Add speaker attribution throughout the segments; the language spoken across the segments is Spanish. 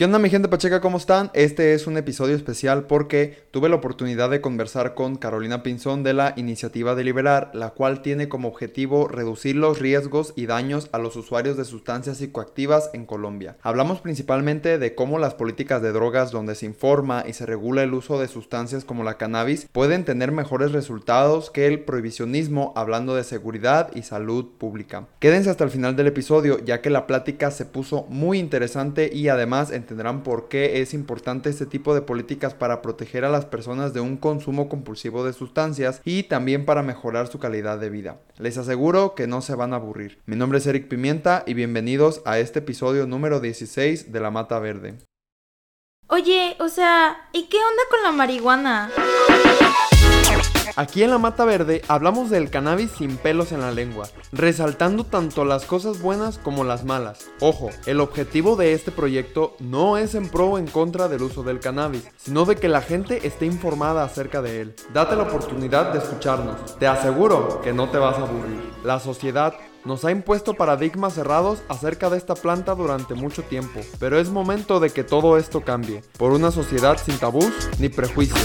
Speaker 1: ¿Qué onda mi gente pacheca? ¿Cómo están? Este es un episodio especial porque tuve la oportunidad de conversar con Carolina Pinzón de la iniciativa de Liberar, la cual tiene como objetivo reducir los riesgos y daños a los usuarios de sustancias psicoactivas en Colombia. Hablamos principalmente de cómo las políticas de drogas donde se informa y se regula el uso de sustancias como la cannabis pueden tener mejores resultados que el prohibicionismo hablando de seguridad y salud pública. Quédense hasta el final del episodio ya que la plática se puso muy interesante y además entenderán por qué es importante este tipo de políticas para proteger a las personas de un consumo compulsivo de sustancias y también para mejorar su calidad de vida. Les aseguro que no se van a aburrir. Mi nombre es Eric Pimienta y bienvenidos a este episodio número 16 de La Mata Verde.
Speaker 2: Oye, o sea, ¿y qué onda con la marihuana?
Speaker 1: Aquí en la Mata Verde hablamos del cannabis sin pelos en la lengua, resaltando tanto las cosas buenas como las malas. Ojo, el objetivo de este proyecto no es en pro o en contra del uso del cannabis, sino de que la gente esté informada acerca de él. Date la oportunidad de escucharnos. Te aseguro que no te vas a aburrir. La sociedad nos ha impuesto paradigmas cerrados acerca de esta planta durante mucho tiempo, pero es momento de que todo esto cambie, por una sociedad sin tabús ni prejuicios.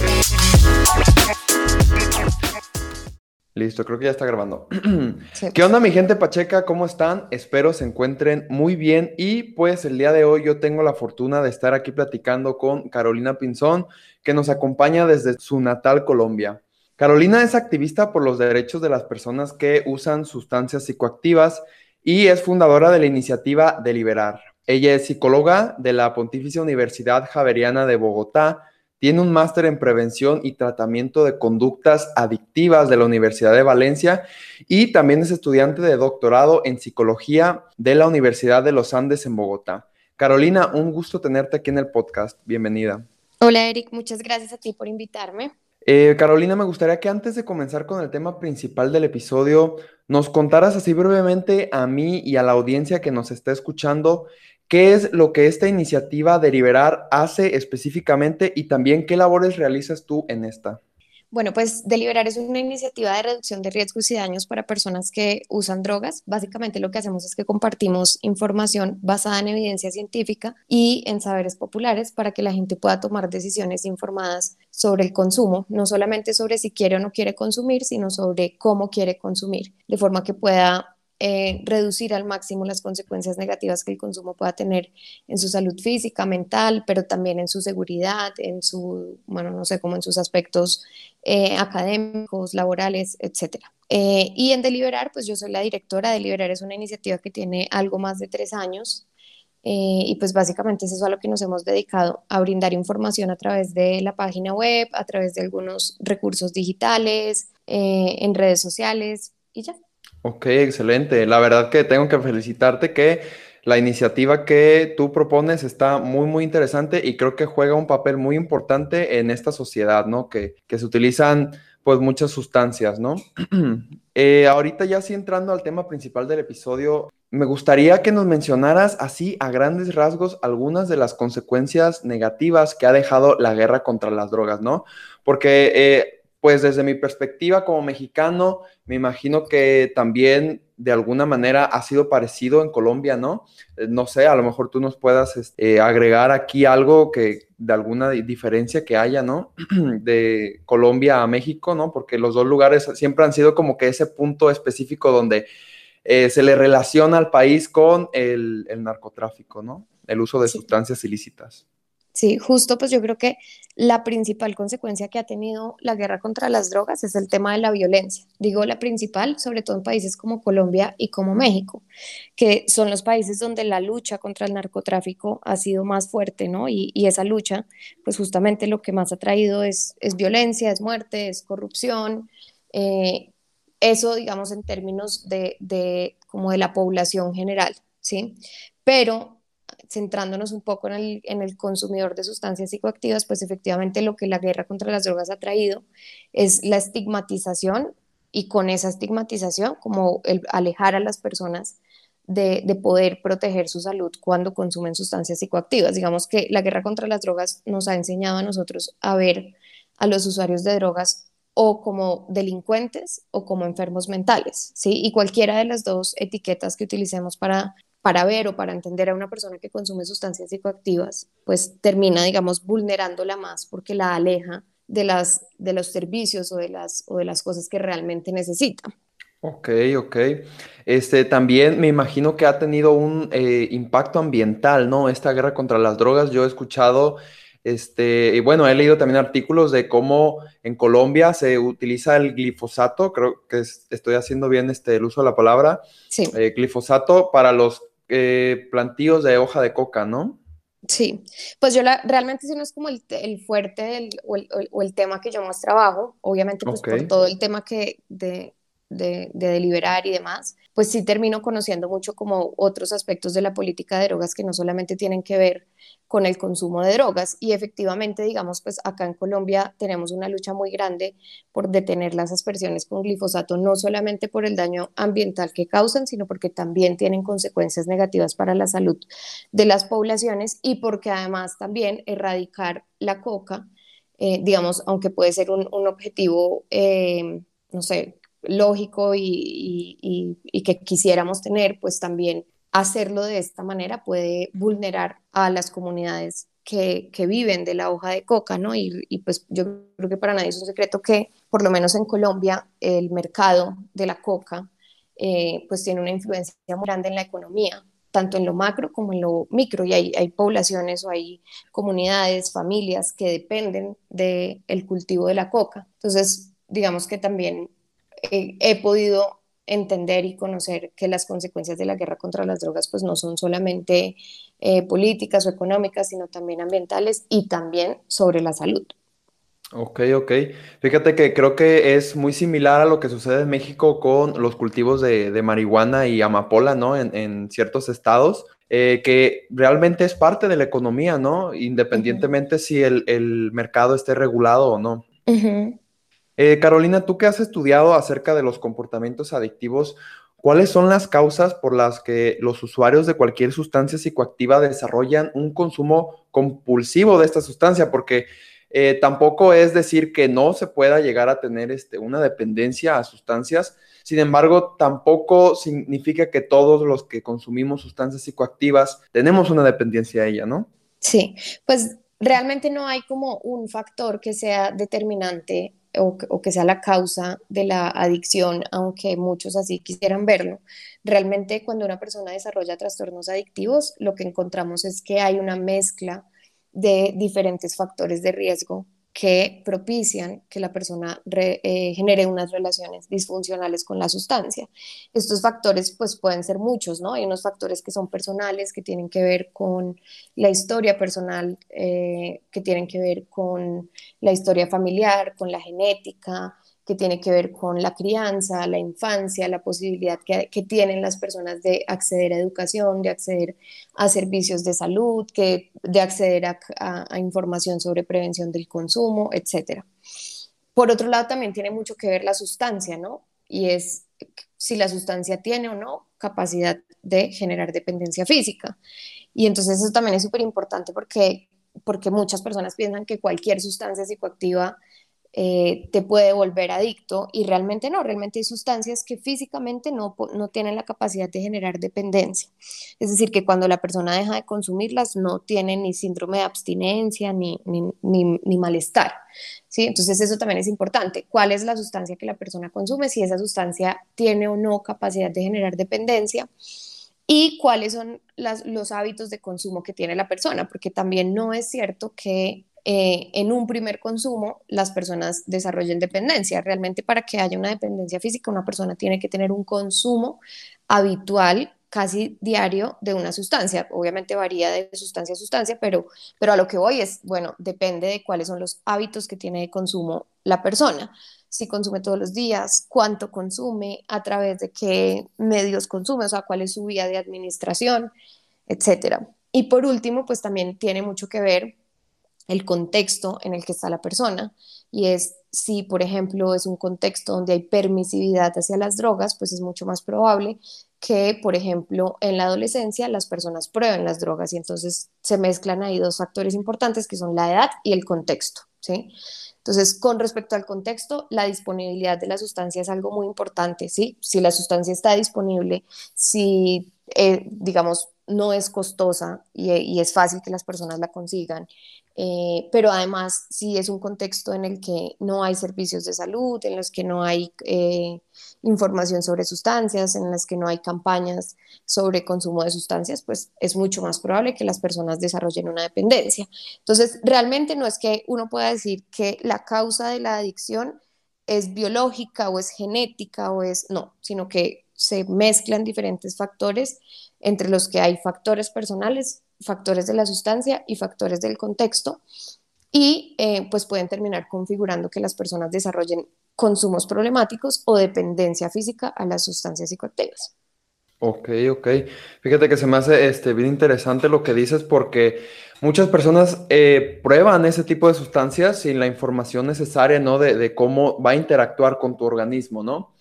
Speaker 1: Listo, creo que ya está grabando. ¿Qué onda mi gente Pacheca? ¿Cómo están? Espero se encuentren muy bien y pues el día de hoy yo tengo la fortuna de estar aquí platicando con Carolina Pinzón, que nos acompaña desde su natal Colombia. Carolina es activista por los derechos de las personas que usan sustancias psicoactivas y es fundadora de la iniciativa Deliberar. Ella es psicóloga de la Pontificia Universidad Javeriana de Bogotá, tiene un máster en prevención y tratamiento de conductas adictivas de la Universidad de Valencia y también es estudiante de doctorado en psicología de la Universidad de los Andes en Bogotá. Carolina, un gusto tenerte aquí en el podcast. Bienvenida.
Speaker 3: Hola Eric, muchas gracias a ti por invitarme.
Speaker 1: Eh, Carolina, me gustaría que antes de comenzar con el tema principal del episodio, nos contaras así brevemente a mí y a la audiencia que nos está escuchando ¿Qué es lo que esta iniciativa de Deliberar hace específicamente y también qué labores realizas tú en esta?
Speaker 3: Bueno, pues Deliberar es una iniciativa de reducción de riesgos y daños para personas que usan drogas. Básicamente lo que hacemos es que compartimos información basada en evidencia científica y en saberes populares para que la gente pueda tomar decisiones informadas sobre el consumo, no solamente sobre si quiere o no quiere consumir, sino sobre cómo quiere consumir, de forma que pueda eh, reducir al máximo las consecuencias negativas que el consumo pueda tener en su salud física, mental, pero también en su seguridad, en su, bueno, no sé, como en sus aspectos eh, académicos, laborales, etc. Eh, y en Deliberar, pues yo soy la directora. Deliberar es una iniciativa que tiene algo más de tres años. y pues básicamente es eso a lo que nos hemos dedicado, a brindar información a través de la página web, a través de algunos recursos digitales, en redes sociales y ya.
Speaker 1: Ok, excelente. La verdad que tengo que felicitarte que la iniciativa que tú propones está muy, muy interesante y creo que juega un papel muy importante en esta sociedad, ¿no? Que, se utilizan pues muchas sustancias, ¿no? Eh, ahorita ya sí entrando al tema principal del episodio, me gustaría que nos mencionaras así a grandes rasgos algunas de las consecuencias negativas que ha dejado la guerra contra las drogas, ¿no? Porque eh, pues desde mi perspectiva como mexicano, me imagino que también de alguna manera ha sido parecido en Colombia, ¿no? Eh, no sé, a lo mejor tú nos puedas este, agregar aquí algo que de alguna diferencia que haya, ¿no? De Colombia a México, ¿no? Porque los dos lugares siempre han sido como que ese punto específico donde eh, se le relaciona al país con el, narcotráfico, ¿no? El uso de sustancias ilícitas.
Speaker 3: Sí, justo pues yo creo que la principal consecuencia que ha tenido la guerra contra las drogas es el tema de la violencia. Digo la principal, sobre todo en países como Colombia y como México, que son los países donde la lucha contra el narcotráfico ha sido más fuerte, ¿no? Y, esa lucha, pues justamente lo que más ha traído es, violencia, es muerte, es corrupción. Eh, eso, digamos, en términos de como de la población general, ¿sí? Pero centrándonos un poco en el, consumidor de sustancias psicoactivas, pues efectivamente lo que la guerra contra las drogas ha traído es la estigmatización y con esa estigmatización como el alejar a las personas de, poder proteger su salud cuando consumen sustancias psicoactivas. Digamos que la guerra contra las drogas nos ha enseñado a nosotros a ver a los usuarios de drogas o como delincuentes o como enfermos mentales, ¿sí? Y cualquiera de las dos etiquetas que utilicemos para para ver o para entender a una persona que consume sustancias psicoactivas, pues termina, digamos, vulnerándola más porque la aleja de, las, de los servicios o de, las, o de las cosas que realmente necesita.
Speaker 1: Ok, ok. Este, también me imagino que ha tenido un eh, impacto ambiental, ¿no? Esta guerra contra las drogas. Yo he escuchado, este, y bueno, he leído también artículos de cómo en Colombia se utiliza el glifosato, creo que estoy haciendo bien este, el uso de la palabra,
Speaker 3: sí.
Speaker 1: Eh, glifosato para los eh, plantíos de hoja de coca, ¿no?
Speaker 3: Sí, pues yo la, realmente ese no es como el, el fuerte o, el, o, el, tema que yo más trabajo, obviamente pues por todo el tema que de, de, deliberar y demás, pues sí termino conociendo mucho como otros aspectos de la política de drogas que no solamente tienen que ver con el consumo de drogas. Y efectivamente, digamos, pues acá en Colombia tenemos una lucha muy grande por detener las aspersiones con glifosato, no solamente por el daño ambiental que causan, sino porque también tienen consecuencias negativas para la salud de las poblaciones y porque además también erradicar la coca, eh, digamos, aunque puede ser un, objetivo, eh, no sé, lógico y, que quisiéramos tener, pues también hacerlo de esta manera puede vulnerar a las comunidades que, viven de la hoja de coca, ¿no? Y, pues yo creo que para nadie es un secreto que, por lo menos en Colombia, el mercado de la coca, eh, pues tiene una influencia muy grande en la economía, tanto en lo macro como en lo micro, y hay, hay poblaciones o hay comunidades, familias que dependen del el cultivo de la coca. Entonces, digamos que también he podido entender y conocer que las consecuencias de la guerra contra las drogas pues no son solamente eh, políticas o económicas, sino también ambientales y también sobre la salud.
Speaker 1: Ok, ok. Fíjate que creo que es muy similar a lo que sucede en México con los cultivos de, marihuana y amapola, ¿no? En, ciertos estados, eh, que realmente es parte de la economía, ¿no? Independientemente si el, mercado esté regulado o no. Eh, Carolina, tú que has estudiado acerca de los comportamientos adictivos, ¿cuáles son las causas por las que los usuarios de cualquier sustancia psicoactiva desarrollan un consumo compulsivo de esta sustancia? Porque eh, tampoco es decir que no se pueda llegar a tener este, una dependencia a sustancias. Sin embargo, tampoco significa que todos los que consumimos sustancias psicoactivas tenemos una dependencia a ella, ¿no?
Speaker 3: Sí, pues realmente no hay como un factor que sea determinante o, que sea la causa de la adicción, aunque muchos así quisieran verlo. Realmente cuando una persona desarrolla trastornos adictivos, lo que encontramos es que hay una mezcla de diferentes factores de riesgo que propician que la persona eh, genere unas relaciones disfuncionales con la sustancia. Estos factores pues pueden ser muchos, ¿no? Hay unos factores que son personales, que tienen que ver con la historia personal, eh, que tienen que ver con la historia familiar, con la genética, que tiene que ver con la crianza, la infancia, la posibilidad que, tienen las personas de acceder a educación, de acceder a servicios de salud, que, de acceder a, información sobre prevención del consumo, etc. Por otro lado, también tiene mucho que ver la sustancia, ¿no? Y es si la sustancia tiene o no capacidad de generar dependencia física. Y entonces eso también es súper importante porque, porque muchas personas piensan que cualquier sustancia psicoactiva eh, te puede volver adicto y realmente no, realmente hay sustancias que físicamente no, no tienen la capacidad de generar dependencia. Es decir, que cuando la persona deja de consumirlas no tiene ni síndrome de abstinencia ni, ni, ni, malestar. ¿sí? Entonces eso también es importante. ¿Cuál es la sustancia que la persona consume? Si esa sustancia tiene o no capacidad de generar dependencia y cuáles son los hábitos de consumo que tiene la persona, porque también no es cierto que eh, en un primer consumo las personas desarrollen dependencia. Realmente para que haya una dependencia física, una persona tiene que tener un consumo habitual casi diario de una sustancia. Obviamente varía de sustancia a sustancia, pero, pero a lo que voy es, bueno, depende de cuáles son los hábitos que tiene de consumo la persona. Si consume todos los días, cuánto consume, a través de qué medios consume, o sea, cuál es su vía de administración, etcétera. Y por último, pues también tiene mucho que ver el contexto en el que está la persona y es si, por ejemplo, es un contexto donde hay permisividad hacia las drogas, pues es mucho más probable que, por ejemplo, en la adolescencia las personas prueben las drogas y entonces se mezclan ahí dos factores importantes que son la edad y el contexto. ¿sí? Entonces, con respecto al contexto, la disponibilidad de la sustancia es algo muy importante, ¿sí? Si la sustancia está disponible, si, eh, digamos, no es costosa y, es fácil que las personas la consigan, eh, pero además si es un contexto en el que no hay servicios de salud, en los que no hay eh, información sobre sustancias, en las que no hay campañas sobre consumo de sustancias, pues es mucho más probable que las personas desarrollen una dependencia. Entonces, realmente no es que uno pueda decir que la causa de la adicción es biológica o es genética o es, no, sino que se mezclan diferentes factores entre los que hay factores personales, factores de la sustancia y factores del contexto y eh, pues pueden terminar configurando que las personas desarrollen consumos problemáticos o dependencia física a las sustancias psicoactivas.
Speaker 1: Ok, ok. Fíjate que se me hace este, bien interesante lo que dices porque muchas personas eh, prueban ese tipo de sustancias sin la información necesaria, ¿no? De, de, cómo va a interactuar con tu organismo, ¿no?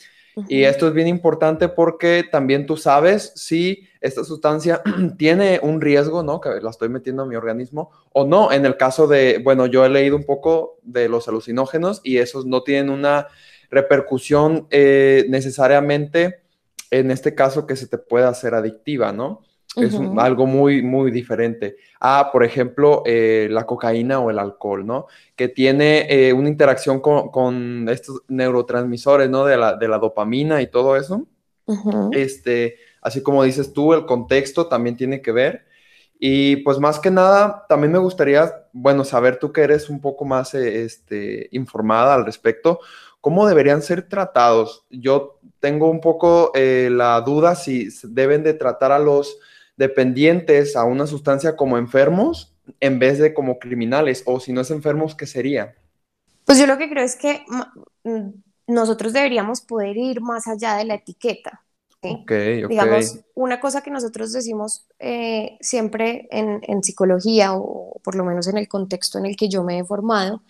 Speaker 1: Y esto es bien importante porque también tú sabes si esta sustancia tiene un riesgo, ¿no? Que la estoy metiendo a mi organismo o no. En el caso de, bueno, yo he leído un poco de los alucinógenos y esos no tienen una repercusión eh, necesariamente, en este caso, que se te pueda hacer adictiva, ¿no? Es algo muy, muy diferente a, por ejemplo, eh, la cocaína o el alcohol, ¿no? Que tiene eh, una interacción con, estos neurotransmisores, ¿no? De la, de la dopamina y todo eso. Este, así como dices tú, el contexto también tiene que ver. Y pues más que nada, también me gustaría, bueno, saber tú que eres un poco más eh, este, informada al respecto, ¿cómo deberían ser tratados? Yo tengo un poco la duda si deben de tratar a los dependientes a una sustancia como enfermos en vez de como criminales, o si no es enfermos, ¿qué sería?
Speaker 3: Pues yo lo que creo es que mm, nosotros deberíamos poder ir más allá de la etiqueta. Digamos, una cosa que nosotros decimos eh, siempre en, en, psicología, o por lo menos en el contexto en el que yo me he formado,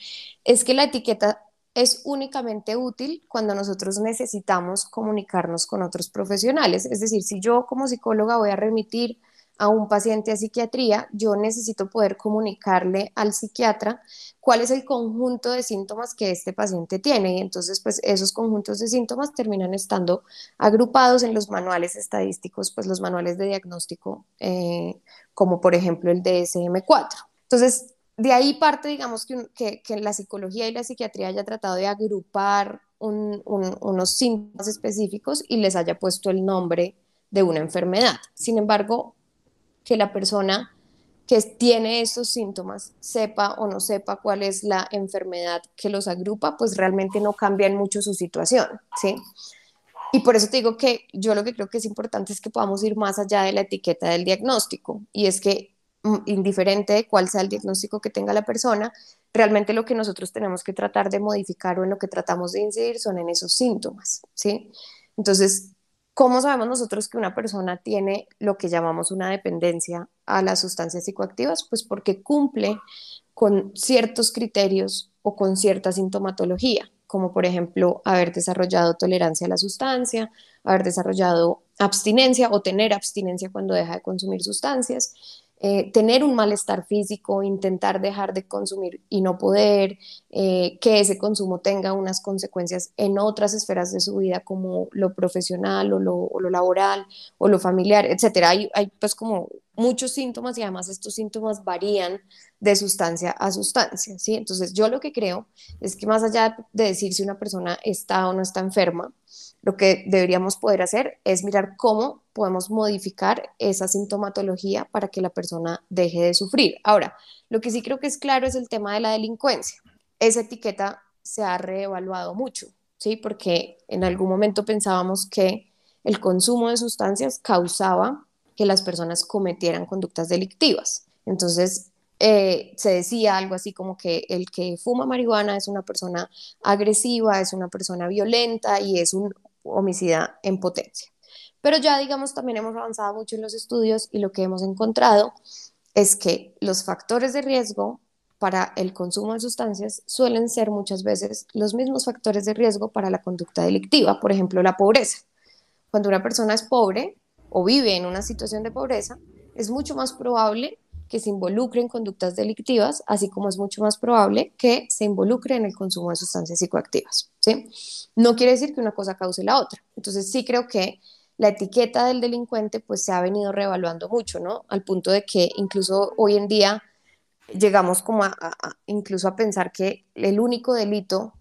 Speaker 3: es que la etiqueta es únicamente útil cuando nosotros necesitamos comunicarnos con otros profesionales. Es decir, si yo como psicóloga voy a remitir a un paciente a psiquiatría, yo necesito poder comunicarle al psiquiatra cuál es el conjunto de síntomas que este paciente tiene. Y entonces, pues esos conjuntos de síntomas terminan estando agrupados en los manuales estadísticos, pues los manuales de diagnóstico, eh, como por ejemplo el DSM-4. Entonces, de ahí parte, digamos, que, que, la psicología y la psiquiatría haya tratado de agrupar unos síntomas específicos y les haya puesto el nombre de una enfermedad. Sin embargo, que la persona que tiene estos síntomas sepa o no sepa cuál es la enfermedad que los agrupa, pues realmente no cambia en mucho su situación, ¿sí? Y por eso te digo que yo lo que creo que es importante es que podamos ir más allá de la etiqueta del diagnóstico, y es que indiferente de cuál sea el diagnóstico que tenga la persona, realmente lo que nosotros tenemos que tratar de modificar o en lo que tratamos de incidir son en esos síntomas, ¿sí? Entonces, ¿cómo sabemos nosotros que una persona tiene lo que llamamos una dependencia a las sustancias psicoactivas? Pues porque cumple con ciertos criterios o con cierta sintomatología, como por ejemplo haber desarrollado tolerancia a la sustancia, haber desarrollado abstinencia o tener abstinencia cuando deja de consumir sustancias, eh, tener un malestar físico, intentar dejar de consumir y no poder, eh, que ese consumo tenga unas consecuencias en otras esferas de su vida como lo profesional o lo, laboral o lo familiar, etcétera. Hay, hay pues como muchos síntomas y además estos síntomas varían de sustancia a sustancia, ¿sí? Entonces yo lo que creo es que más allá de decir si una persona está o no está enferma, lo que deberíamos poder hacer es mirar cómo podemos modificar esa sintomatología para que la persona deje de sufrir. Ahora, lo que sí creo que es claro es el tema de la delincuencia. Esa etiqueta se ha reevaluado mucho, ¿sí? Porque en algún momento pensábamos que el consumo de sustancias causaba que las personas cometieran conductas delictivas. Entonces, eh, se decía algo así como que el que fuma marihuana es una persona agresiva, es una persona violenta y es un homicida en potencia. Pero ya, digamos, también hemos avanzado mucho en los estudios y lo que hemos encontrado es que los factores de riesgo para el consumo de sustancias suelen ser muchas veces los mismos factores de riesgo para la conducta delictiva, por ejemplo, la pobreza. Cuando una persona es pobre o vive en una situación de pobreza, es mucho más probable que se involucre en conductas delictivas, así como es mucho más probable que se involucre en el consumo de sustancias psicoactivas. ¿sí? No quiere decir que una cosa cause la otra. Entonces sí creo que la etiqueta del delincuente pues se ha venido reevaluando mucho, ¿no? Al punto de que incluso hoy en día llegamos como a, incluso a pensar que el único delito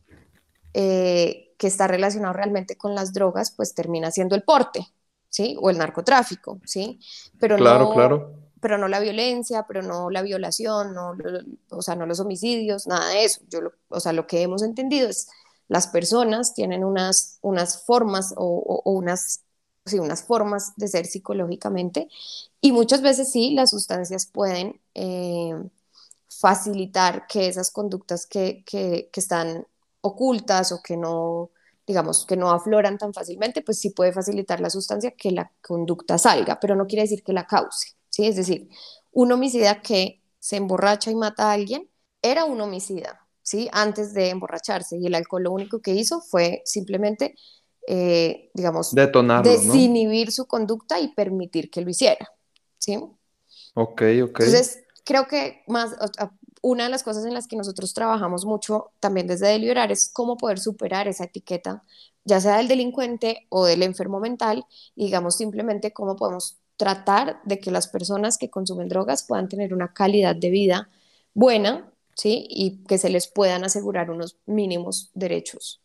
Speaker 3: eh, que está relacionado realmente con las drogas pues termina siendo el porte, ¿sí? O el narcotráfico, ¿sí? Pero
Speaker 1: claro,
Speaker 3: no,
Speaker 1: claro.
Speaker 3: Pero no la violencia, pero no la violación, no, o sea, no los homicidios, nada de eso. Yo o sea, lo que hemos entendido es las personas tienen unas, unas formas o, o unas sí, unas formas de ser psicológicamente y muchas veces sí, las sustancias pueden eh, facilitar que esas conductas que, que, que, están ocultas o que no, digamos, que no afloran tan fácilmente, pues sí puede facilitar la sustancia que la conducta salga, pero no quiere decir que la cause, ¿sí? Es decir, un homicida que se emborracha y mata a alguien era un homicida, ¿sí? Antes de emborracharse y el alcohol lo único que hizo fue simplemente eh, digamos, desinhibir su conducta y permitir que lo hiciera. ¿Sí?
Speaker 1: Ok, ok.
Speaker 3: Entonces, creo que más, una de las cosas en las que nosotros trabajamos mucho también desde Deliberar es cómo poder superar esa etiqueta, ya sea del delincuente o del enfermo mental, y digamos simplemente cómo podemos tratar de que las personas que consumen drogas puedan tener una calidad de vida buena, ¿sí? Y que se les puedan asegurar unos mínimos derechos.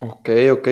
Speaker 1: Ok, ok.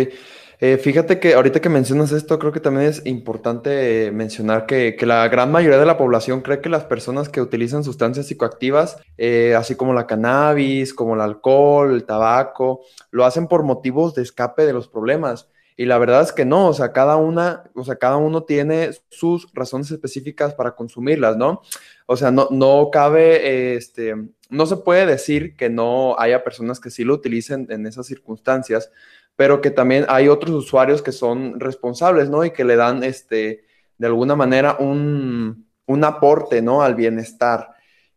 Speaker 1: Eh, fíjate que ahorita que mencionas esto, creo que también es importante mencionar que, la gran mayoría de la población cree que las personas que utilizan sustancias psicoactivas, eh, así como la cannabis, como el alcohol, el tabaco, lo hacen por motivos de escape de los problemas. Y la verdad es que no, o sea, cada una, o sea, cada uno tiene sus razones específicas para consumirlas, ¿no? O sea, no, no cabe, este, no se puede decir que no haya personas que sí lo utilicen en esas circunstancias, pero que también hay otros usuarios que son responsables, ¿no? Y que le dan, este, de alguna manera, un, aporte, ¿no? Al bienestar.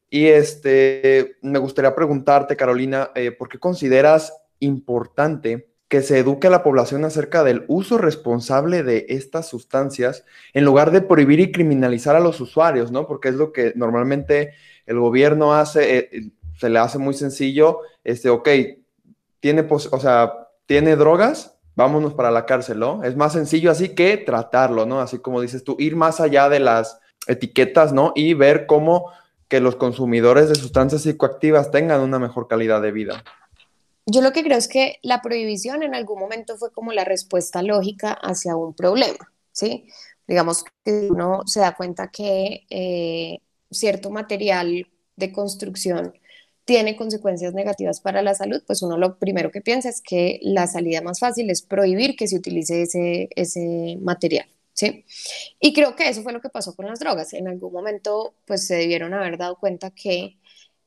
Speaker 1: Y este, me gustaría preguntarte, Carolina, eh, ¿por qué consideras importante que se eduque a la población acerca del uso responsable de estas sustancias en lugar de prohibir y criminalizar a los usuarios, ¿no? Porque es lo que normalmente el gobierno hace, eh, se le hace muy sencillo, este, ok, tiene, o sea, tiene drogas, vámonos para la cárcel, ¿no? Es más sencillo así que tratarlo, ¿no? Así como dices tú, ir más allá de las etiquetas, ¿no? Y ver cómo que los consumidores de sustancias psicoactivas tengan una mejor calidad de vida.
Speaker 3: Yo lo que creo es que la prohibición en algún momento fue como la respuesta lógica hacia un problema, ¿sí? Digamos que uno se da cuenta que eh, cierto material de construcción tiene consecuencias negativas para la salud, pues uno lo primero que piensa es que la salida más fácil es prohibir que se utilice ese, ese material. ¿Sí? Y creo que eso fue lo que pasó con las drogas. En algún momento, pues se debieron haber dado cuenta que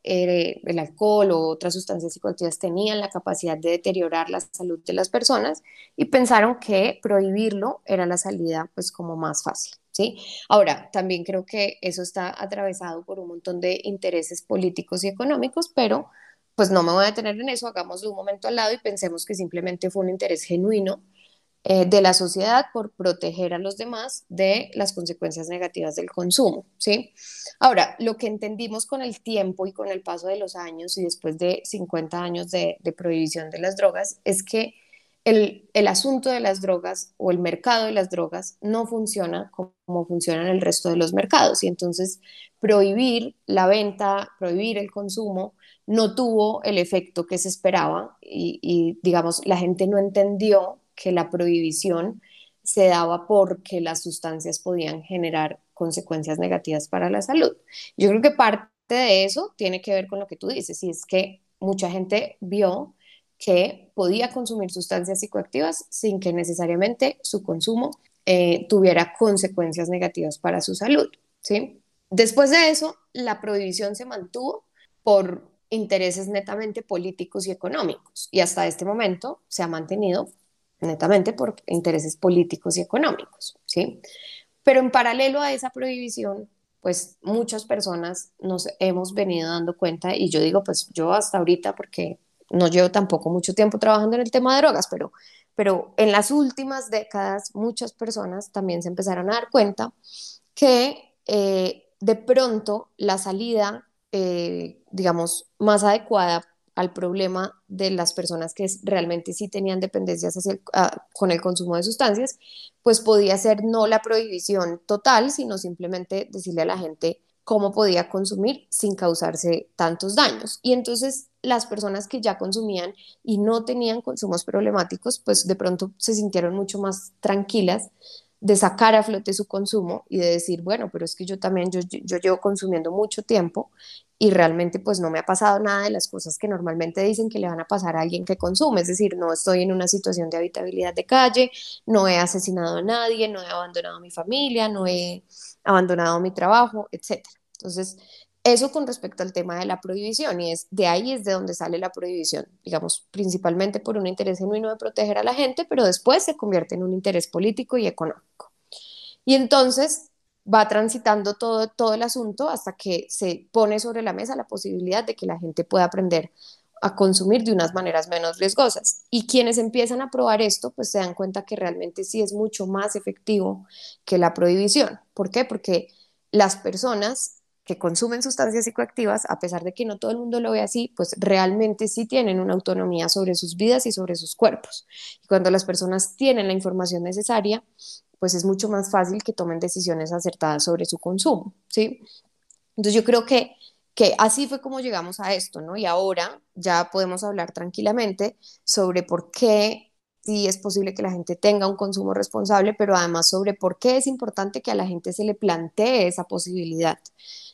Speaker 3: eh, el alcohol o otras sustancias psicoactivas tenían la capacidad de deteriorar la salud de las personas y pensaron que prohibirlo era la salida pues como más fácil. ¿sí? Ahora, también creo que eso está atravesado por un montón de intereses políticos y económicos, pero pues no me voy a detener en eso, hagámoslo un momento al lado y pensemos que simplemente fue un interés genuino eh, de la sociedad por proteger a los demás de las consecuencias negativas del consumo, ¿sí? Ahora, lo que entendimos con el tiempo y con el paso de los años y después de 50 años de, prohibición de las drogas es que el, asunto de las drogas o el mercado de las drogas no funciona como funciona en el resto de los mercados y entonces prohibir la venta, prohibir el consumo no tuvo el efecto que se esperaba y digamos la gente no entendió que la prohibición se daba porque las sustancias podían generar consecuencias negativas para la salud. Yo creo que parte de eso tiene que ver con lo que tú dices y es que mucha gente vio que podía consumir sustancias psicoactivas sin que necesariamente su consumo eh, tuviera consecuencias negativas para su salud. ¿sí? Después de eso, la prohibición se mantuvo por intereses netamente políticos y económicos y hasta este momento se ha mantenido netamente por intereses políticos y económicos. ¿sí? Pero en paralelo a esa prohibición, pues muchas personas nos hemos venido dando cuenta, y yo digo, pues yo hasta ahorita, porque no llevo tampoco mucho tiempo trabajando en el tema de drogas, pero, pero en las últimas décadas muchas personas también se empezaron a dar cuenta que eh, de pronto la salida, eh, digamos, más adecuada al problema de las personas que realmente sí tenían dependencias ah, con el consumo de sustancias, pues podía ser no la prohibición total, sino simplemente decirle a la gente cómo podía consumir sin causarse tantos daños. Y entonces las personas que ya consumían y no tenían consumos problemáticos, pues de pronto se sintieron mucho más tranquilas de sacar a flote su consumo y de decir, bueno, pero es que yo también, yo, llevo consumiendo mucho tiempo y realmente pues no me ha pasado nada de las cosas que normalmente dicen que le van a pasar a alguien que consume, es decir, no estoy en una situación de habitabilidad de calle, no he asesinado a nadie, no he abandonado a mi familia, no he abandonado mi trabajo, etc. Entonces, eso con respecto al tema de la prohibición, y es de ahí es de donde sale la prohibición, digamos, principalmente por un interés genuino de proteger a la gente, pero después se convierte en un interés político y económico. Y entonces va transitando todo, todo el asunto hasta que se pone sobre la mesa la posibilidad de que la gente pueda aprender a consumir de unas maneras menos riesgosas. Y quienes empiezan a probar esto, pues se dan cuenta que realmente sí es mucho más efectivo que la prohibición. ¿Por qué? Porque las personas que consumen sustancias psicoactivas, a pesar de que no todo el mundo lo ve así, pues realmente sí tienen una autonomía sobre sus vidas y sobre sus cuerpos. Y cuando las personas tienen la información necesaria, pues es mucho más fácil que tomen decisiones acertadas sobre su consumo, ¿sí? Entonces yo creo que, que así fue como llegamos a esto, ¿no? Y ahora ya podemos hablar tranquilamente sobre por qué sí es posible que la gente tenga un consumo responsable, pero además sobre por qué es importante que a la gente se le plantee esa posibilidad.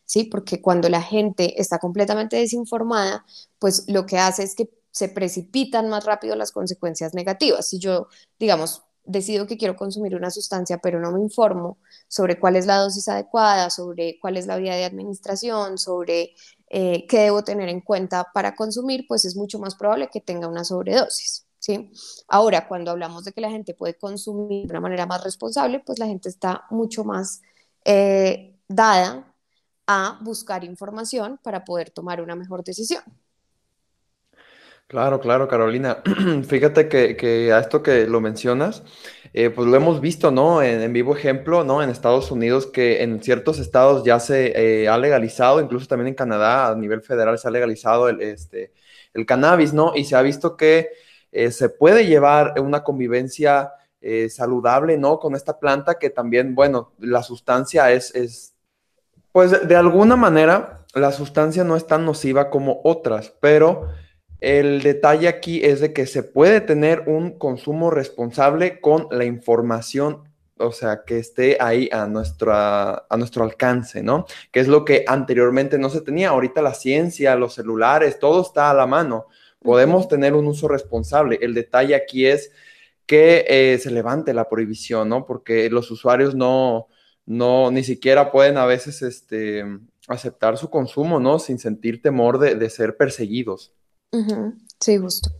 Speaker 3: ¿sí? Porque cuando la gente está completamente desinformada, pues lo que hace es que se precipitan más rápido las consecuencias negativas. Si yo, digamos, decido que quiero consumir una sustancia, pero no me informo sobre cuál es la dosis adecuada, sobre cuál es la vía de administración, sobre eh, qué debo tener en cuenta para consumir, pues es mucho más probable que tenga una sobredosis. ¿sí? Ahora, cuando hablamos de que la gente puede consumir de una manera más responsable, pues la gente está mucho más eh, dada a buscar información para poder tomar una mejor decisión.
Speaker 1: Claro, claro, Carolina. Fíjate que, a esto que lo mencionas, eh, pues lo hemos visto, ¿no? En, vivo ejemplo, ¿no? En Estados Unidos, que en ciertos estados ya se eh, ha legalizado, incluso también en Canadá a nivel federal se ha legalizado el, este, el cannabis, ¿no? Y se ha visto que eh, se puede llevar una convivencia saludable, ¿no? Con esta planta que también, bueno, la sustancia es, es pues de, alguna manera la sustancia no es tan nociva como otras, pero el detalle aquí es de que se puede tener un consumo responsable con la información, o sea, que esté ahí a, a nuestro alcance, ¿no? Que es lo que anteriormente no se tenía. Ahorita la ciencia, los celulares, todo está a la mano. Podemos tener un uso responsable. El detalle aquí es que eh, se levante la prohibición, ¿no? Porque los usuarios no, no, ni siquiera pueden a veces este, aceptar su consumo, ¿no? Sin sentir temor de, ser perseguidos.
Speaker 3: Sí, justo.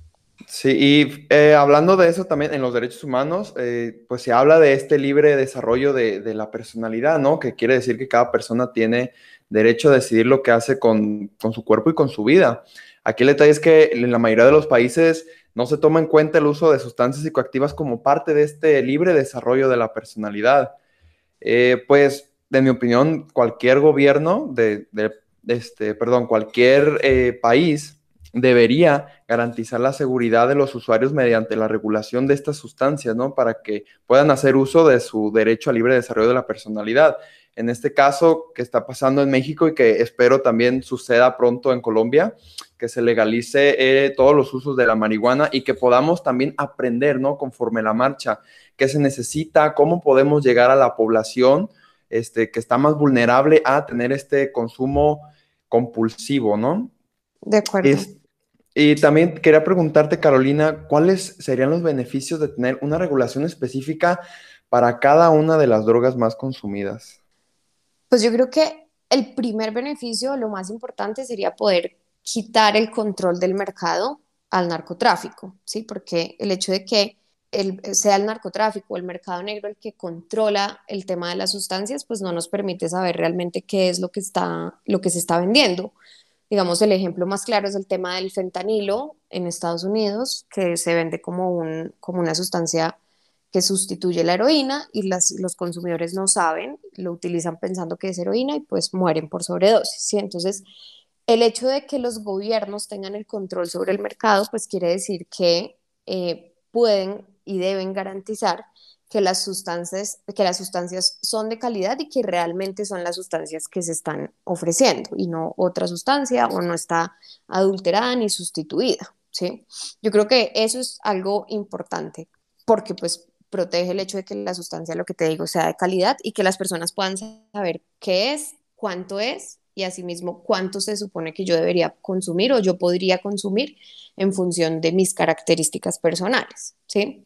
Speaker 1: Sí, y eh, hablando de eso también en los derechos humanos, eh, pues se habla de este libre desarrollo de, la personalidad, ¿no? Que quiere decir que cada persona tiene derecho a decidir lo que hace con, con su cuerpo y con su vida. Aquí el detalle es que en la mayoría de los países no se toma en cuenta el uso de sustancias psicoactivas como parte de este libre desarrollo de la personalidad. Eh, pues, de mi opinión, cualquier gobierno de, este, perdón, cualquier país debería garantizar la seguridad de los usuarios mediante la regulación de estas sustancias, ¿no? Para que puedan hacer uso de su derecho a libre desarrollo de la personalidad. En este caso que está pasando en México y que espero también suceda pronto en Colombia, que se legalice eh, todos los usos de la marihuana y que podamos también aprender, ¿no? Conforme la marcha, qué se necesita, cómo podemos llegar a la población este, que está más vulnerable a tener este consumo compulsivo, ¿no?
Speaker 3: De acuerdo.
Speaker 1: Y también quería preguntarte, Carolina, ¿cuáles serían los beneficios de tener una regulación específica para cada una de las drogas más consumidas?
Speaker 3: Pues yo creo que el primer beneficio, lo más importante, sería poder quitar el control del mercado al narcotráfico, ¿sí? Porque el hecho de que el, sea el narcotráfico o el mercado negro el que controla el tema de las sustancias, pues no nos permite saber realmente qué es lo que, está, lo que se está vendiendo. Digamos, el ejemplo más claro es el tema del fentanilo en Estados Unidos, que se vende como, un, como una sustancia que sustituye la heroína y los consumidores no saben, lo utilizan pensando que es heroína y pues mueren por sobredosis. Entonces, el hecho de que los gobiernos tengan el control sobre el mercado, pues quiere decir que eh, pueden y deben garantizar que las, sustancias, que las sustancias son de calidad y que realmente son las sustancias que se están ofreciendo y no otra sustancia o no está adulterada ni sustituida. ¿sí? Yo creo que eso es algo importante porque pues protege el hecho de que la sustancia, lo que te digo, sea de calidad y que las personas puedan saber qué es, cuánto es y asimismo cuánto se supone que yo debería consumir o yo podría consumir en función de mis características personales, ¿sí?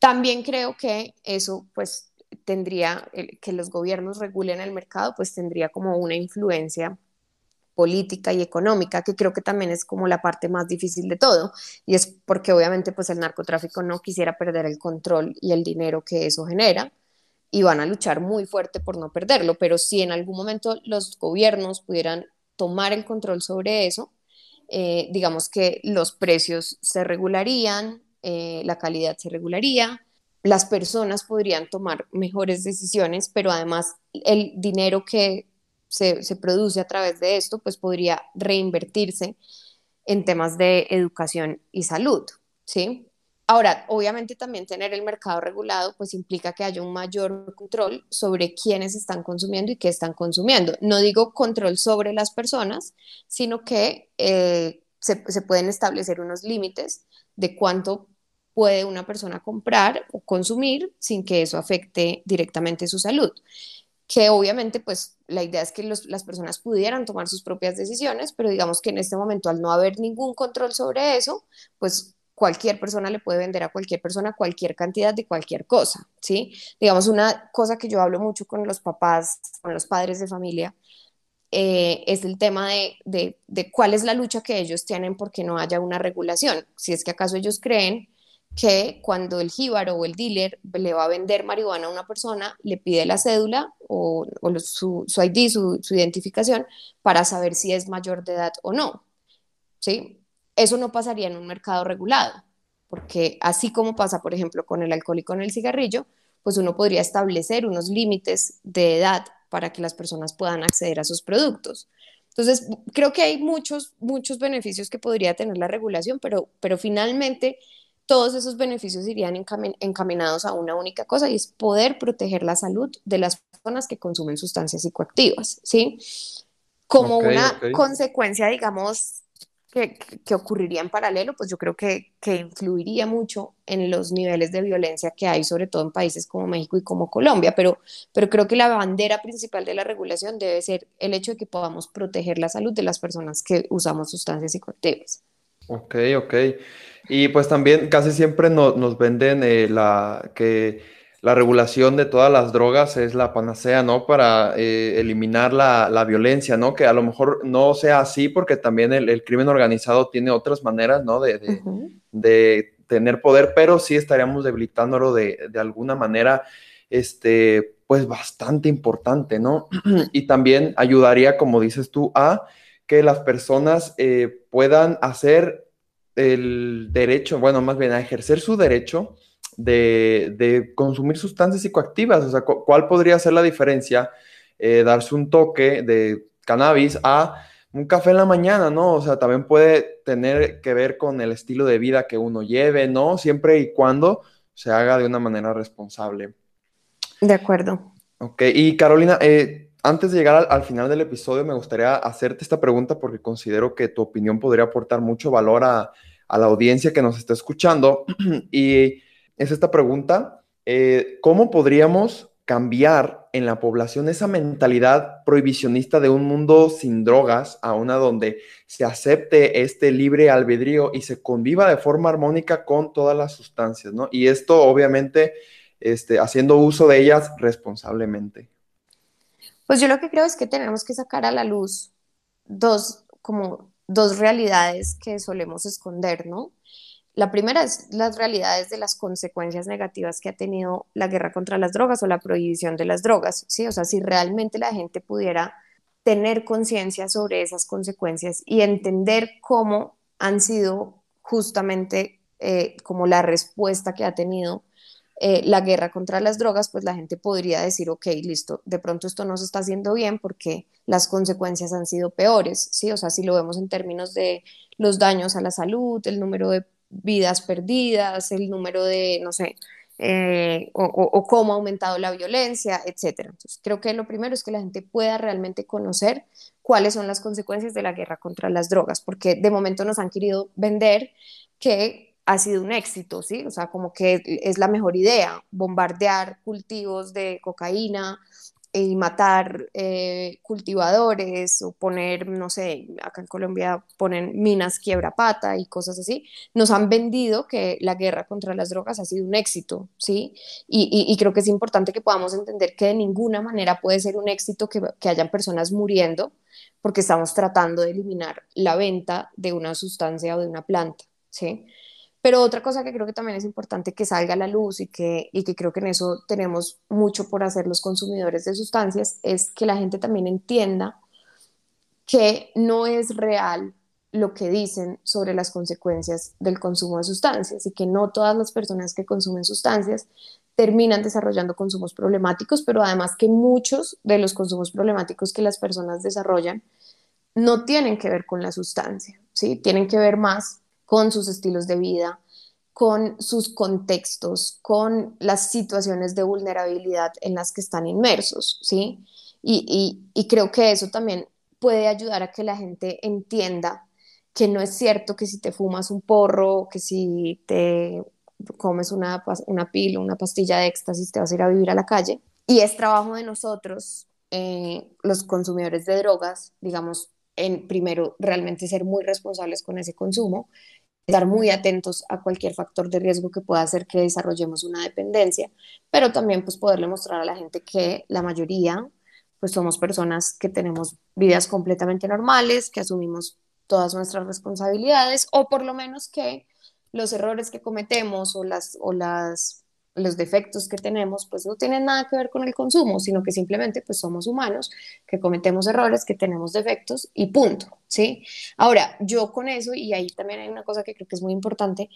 Speaker 3: También creo que eso, pues, tendría, que los gobiernos regulen el mercado, pues tendría como una influencia política y económica, que creo que también es como la parte más difícil de todo, y es porque obviamente pues el narcotráfico no quisiera perder el control y el dinero que eso genera, y van a luchar muy fuerte por no perderlo, pero si en algún momento los gobiernos pudieran tomar el control sobre eso, eh, digamos que los precios se regularían, eh, la calidad se regularía, las personas podrían tomar mejores decisiones, pero además el dinero que se, se, produce a través de esto, pues podría reinvertirse en temas de educación y salud, ¿sí? Ahora, obviamente también tener el mercado regulado, pues implica que haya un mayor control sobre quiénes están consumiendo y qué están consumiendo. No digo control sobre las personas, sino que eh, se, se pueden establecer unos límites de cuánto puede una persona comprar o consumir sin que eso afecte directamente su salud. Que obviamente, pues la idea es que las personas pudieran tomar sus propias decisiones, pero digamos que en este momento, al no haber ningún control sobre eso, pues cualquier persona le puede vender a cualquier persona cualquier cantidad de cualquier cosa, ¿sí? Digamos, una cosa que yo hablo mucho con los papás, con los padres de familia, eh, es el tema de, de, de, cuál es la lucha que ellos tienen porque no haya una regulación. Si es que acaso ellos creen que cuando el jíbaro o el dealer le va a vender marihuana a una persona, le pide la cédula o, su, ID, su, su, identificación, para saber si es mayor de edad o no. ¿Sí? Eso no pasaría en un mercado regulado, porque así como pasa, por ejemplo, con el alcohol y con el cigarrillo, pues uno podría establecer unos límites de edad para que las personas puedan acceder a sus productos. Entonces, creo que hay muchos, muchos beneficios que podría tener la regulación, pero, pero finalmente todos esos beneficios irían encaminados a una única cosa y es poder proteger la salud de las personas que consumen sustancias psicoactivas, ¿sí? Como una consecuencia, digamos, que, que, ocurriría en paralelo, pues yo creo que, que, influiría mucho en los niveles de violencia que hay, sobre todo en países como México y como Colombia, pero, pero creo que la bandera principal de la regulación debe ser el hecho de que podamos proteger la salud de las personas que usamos sustancias psicoactivas.
Speaker 1: Ok, ok. Y pues también casi siempre nos venden eh, la, que la regulación de todas las drogas es la panacea, ¿no? Para eh, eliminar la, violencia, ¿no? Que a lo mejor no sea así porque también el, crimen organizado tiene otras maneras, ¿no? De, de, tener poder, pero sí estaríamos debilitándolo de, de alguna manera, este, pues bastante importante, ¿no? y también ayudaría, como dices tú, a que las personas eh, puedan hacer el derecho, bueno, más bien a ejercer su derecho de, consumir sustancias psicoactivas. O sea, ¿cuál podría ser la diferencia? Eh, darse un toque de cannabis a un café en la mañana, ¿no? O sea, también puede tener que ver con el estilo de vida que uno lleve, ¿no? Siempre y cuando se haga de una manera responsable.
Speaker 3: De acuerdo.
Speaker 1: Ok, y Carolina, eh, antes de llegar al, final del episodio, me gustaría hacerte esta pregunta porque considero que tu opinión podría aportar mucho valor a, la audiencia que nos está escuchando. y es esta pregunta, eh, ¿cómo podríamos cambiar en la población esa mentalidad prohibicionista de un mundo sin drogas a una donde se acepte este libre albedrío y se conviva de forma armónica con todas las sustancias, ¿no? Y esto obviamente este, haciendo uso de ellas responsablemente.
Speaker 3: Pues yo lo que creo es que tenemos que sacar a la luz dos, como dos realidades que solemos esconder, ¿no? La primera es las realidades de las consecuencias negativas que ha tenido la guerra contra las drogas o la prohibición de las drogas, ¿sí? O sea, si realmente la gente pudiera tener conciencia sobre esas consecuencias y entender cómo han sido justamente eh, como la respuesta que ha tenido eh, la guerra contra las drogas, pues la gente podría decir, ok, listo, de pronto esto no se está haciendo bien porque las consecuencias han sido peores, ¿sí? O sea, si lo vemos en términos de los daños a la salud, el número de vidas perdidas, el número de, no sé, eh, o, cómo ha aumentado la violencia, etcétera. Entonces, creo que lo primero es que la gente pueda realmente conocer cuáles son las consecuencias de la guerra contra las drogas, porque de momento nos han querido vender que ha sido un éxito, ¿sí? O sea, como que es la mejor idea, bombardear cultivos de cocaína, y matar eh, cultivadores o poner, no sé, acá en Colombia ponen minas quiebra pata y cosas así, nos han vendido que la guerra contra las drogas ha sido un éxito, ¿sí? Y, creo que es importante que podamos entender que de ninguna manera puede ser un éxito que, que hayan personas muriendo porque estamos tratando de eliminar la venta de una sustancia o de una planta, ¿sí? Pero otra cosa que creo que también es importante que salga a la luz y que, y que creo que en eso tenemos mucho por hacer los consumidores de sustancias es que la gente también entienda que no es real lo que dicen sobre las consecuencias del consumo de sustancias y que no todas las personas que consumen sustancias terminan desarrollando consumos problemáticos, pero además que muchos de los consumos problemáticos que las personas desarrollan no tienen que ver con la sustancia, ¿sí? Tienen que ver más con sus estilos de vida, con sus contextos, con las situaciones de vulnerabilidad en las que están inmersos, ¿sí? Y, creo que eso también puede ayudar a que la gente entienda que no es cierto que si te fumas un porro, que si te comes una, una pila, una pastilla de éxtasis, te vas a ir a vivir a la calle. Y es trabajo de nosotros, eh, los consumidores de drogas, digamos, en primero realmente ser muy responsables con ese consumo estar muy atentos a cualquier factor de riesgo que pueda hacer que desarrollemos una dependencia, pero también pues poderle mostrar a la gente que la mayoría pues somos personas que tenemos vidas completamente normales, que asumimos todas nuestras responsabilidades o por lo menos que los errores que cometemos o las o las los defectos que tenemos pues no tienen nada que ver con el consumo, sino que simplemente pues somos humanos, que cometemos errores, que tenemos defectos y punto, ¿sí? Ahora, yo con eso, y ahí también hay una cosa que creo que es muy importante,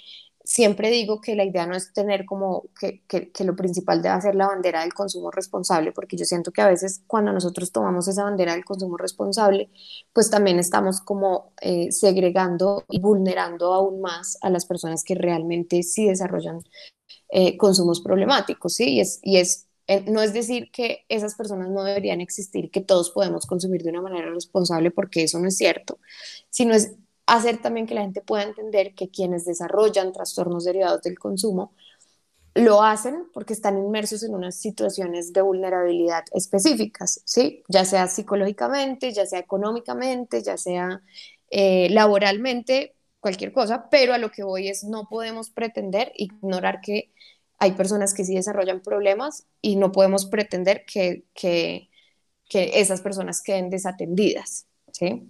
Speaker 3: siempre digo que la idea no es tener como que, que, lo principal debe ser la bandera del consumo responsable, porque yo siento que a veces cuando nosotros tomamos esa bandera del consumo responsable, pues también estamos como eh, segregando y vulnerando aún más a las personas que realmente sí desarrollan eh, consumos problemáticos, ¿sí? Y es, y es eh, no es decir que esas personas no deberían existir, que todos podemos consumir de una manera responsable, porque eso no es cierto, sino es hacer también que la gente pueda entender que quienes desarrollan trastornos derivados del consumo lo hacen porque están inmersos en unas situaciones de vulnerabilidad específicas, ¿sí? Ya sea psicológicamente, ya sea económicamente, ya sea eh, laboralmente, cualquier cosa, pero a lo que voy es no podemos pretender ignorar que hay personas que sí desarrollan problemas y no podemos pretender que, que, que esas personas queden desatendidas, ¿sí?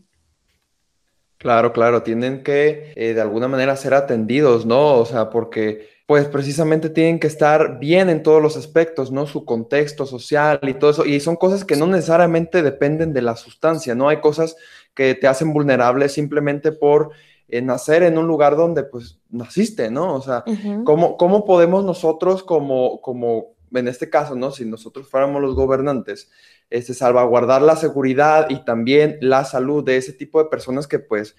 Speaker 1: Claro, claro, tienen que eh, de alguna manera ser atendidos, ¿no? O sea, porque pues precisamente tienen que estar bien en todos los aspectos, ¿no? Su contexto social y todo eso. Y son cosas que no necesariamente dependen de la sustancia, ¿no? Hay cosas que te hacen vulnerable simplemente por nacer en un lugar donde pues naciste, ¿no? O sea, ¿cómo, ¿cómo, podemos nosotros como, como, en este caso, ¿no? Si nosotros fuéramos los gobernantes, este, salvaguardar la seguridad y también la salud de ese tipo de personas que pues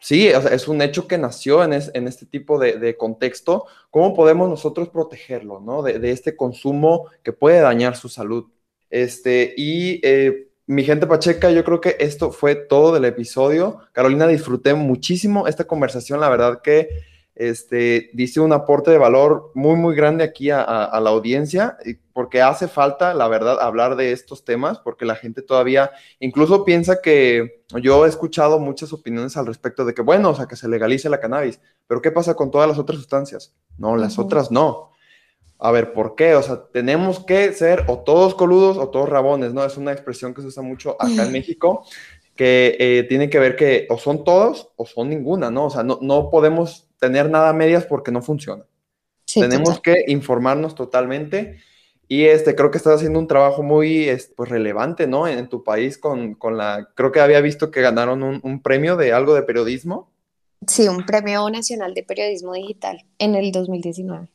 Speaker 1: sí, es un hecho que nació en, en este tipo de, de, contexto, ¿cómo podemos nosotros protegerlo, ¿no? De, de, este consumo que puede dañar su salud. Este, y eh, mi gente Pacheca, yo creo que esto fue todo del episodio. Carolina, disfruté muchísimo esta conversación. La verdad que este, dice un aporte de valor muy, muy grande aquí a, la audiencia, porque hace falta, la verdad, hablar de estos temas, porque la gente todavía incluso piensa que yo he escuchado muchas opiniones al respecto de que, bueno, o sea, que se legalice la cannabis, pero ¿qué pasa con todas las otras sustancias? No, las otras no a ver, ¿por qué? O sea, tenemos que ser o todos coludos o todos rabones, ¿no? Es una expresión que se usa mucho acá en México, que eh, tiene que ver que o son todos o son ninguna, ¿no? O sea, no, no podemos tener nada a medias porque no funciona. tenemos que informarnos totalmente y este, creo que estás haciendo un trabajo muy pues, relevante, ¿no? En, tu país con, con, la, creo que había visto que ganaron un, un premio de algo de periodismo.
Speaker 3: Sí, un premio nacional de periodismo digital en el 2019.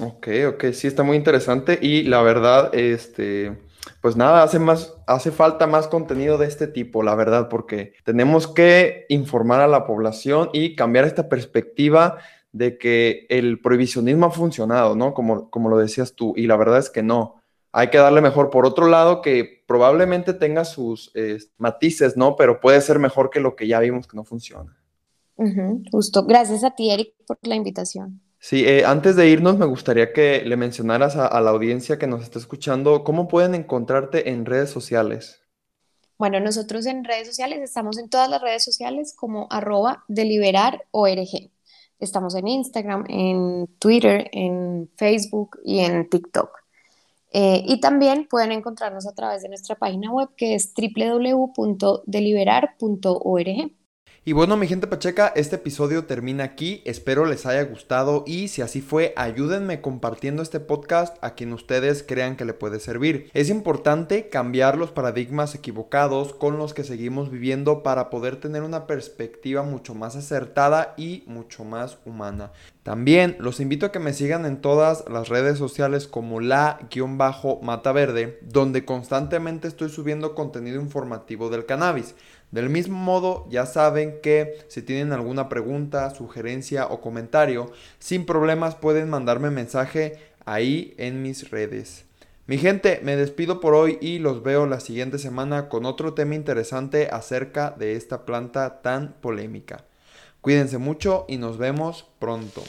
Speaker 1: Ok, ok, sí está muy interesante y la verdad, este, pues nada, hace más, hace falta más contenido de este tipo, la verdad, porque tenemos que informar a la población y cambiar esta perspectiva de que el prohibicionismo ha funcionado, ¿no? Como, como lo decías tú, y la verdad es que no. Hay que darle mejor. Por otro lado, que probablemente tenga sus matices, ¿no? Pero puede ser mejor que lo que ya vimos que no funciona.
Speaker 3: justo. Gracias a ti, Eric, por la invitación.
Speaker 1: Sí, eh, antes de irnos, me gustaría que le mencionaras a, la audiencia que nos está escuchando cómo pueden encontrarte en redes sociales.
Speaker 3: Bueno, nosotros en redes sociales estamos en todas las redes sociales como arroba deliberarorg. Estamos en Instagram, en Twitter, en Facebook y en TikTok. Eh, y también pueden encontrarnos a través de nuestra página web que es www.deliberar.org.
Speaker 1: Y bueno, mi gente pacheca, este episodio termina aquí. Espero les haya gustado y si así fue, ayúdenme compartiendo este podcast a quien ustedes crean que le puede servir. Es importante cambiar los paradigmas equivocados con los que seguimos viviendo para poder tener una perspectiva mucho más acertada y mucho más humana. También los invito a que me sigan en todas las redes sociales como la-mata verde, donde constantemente estoy subiendo contenido informativo del cannabis. Del mismo modo, ya saben que si tienen alguna pregunta, sugerencia o comentario, sin problemas pueden mandarme mensaje ahí en mis redes. Mi gente, me despido por hoy y los veo la siguiente semana con otro tema interesante acerca de esta planta tan polémica. Cuídense mucho y nos vemos pronto.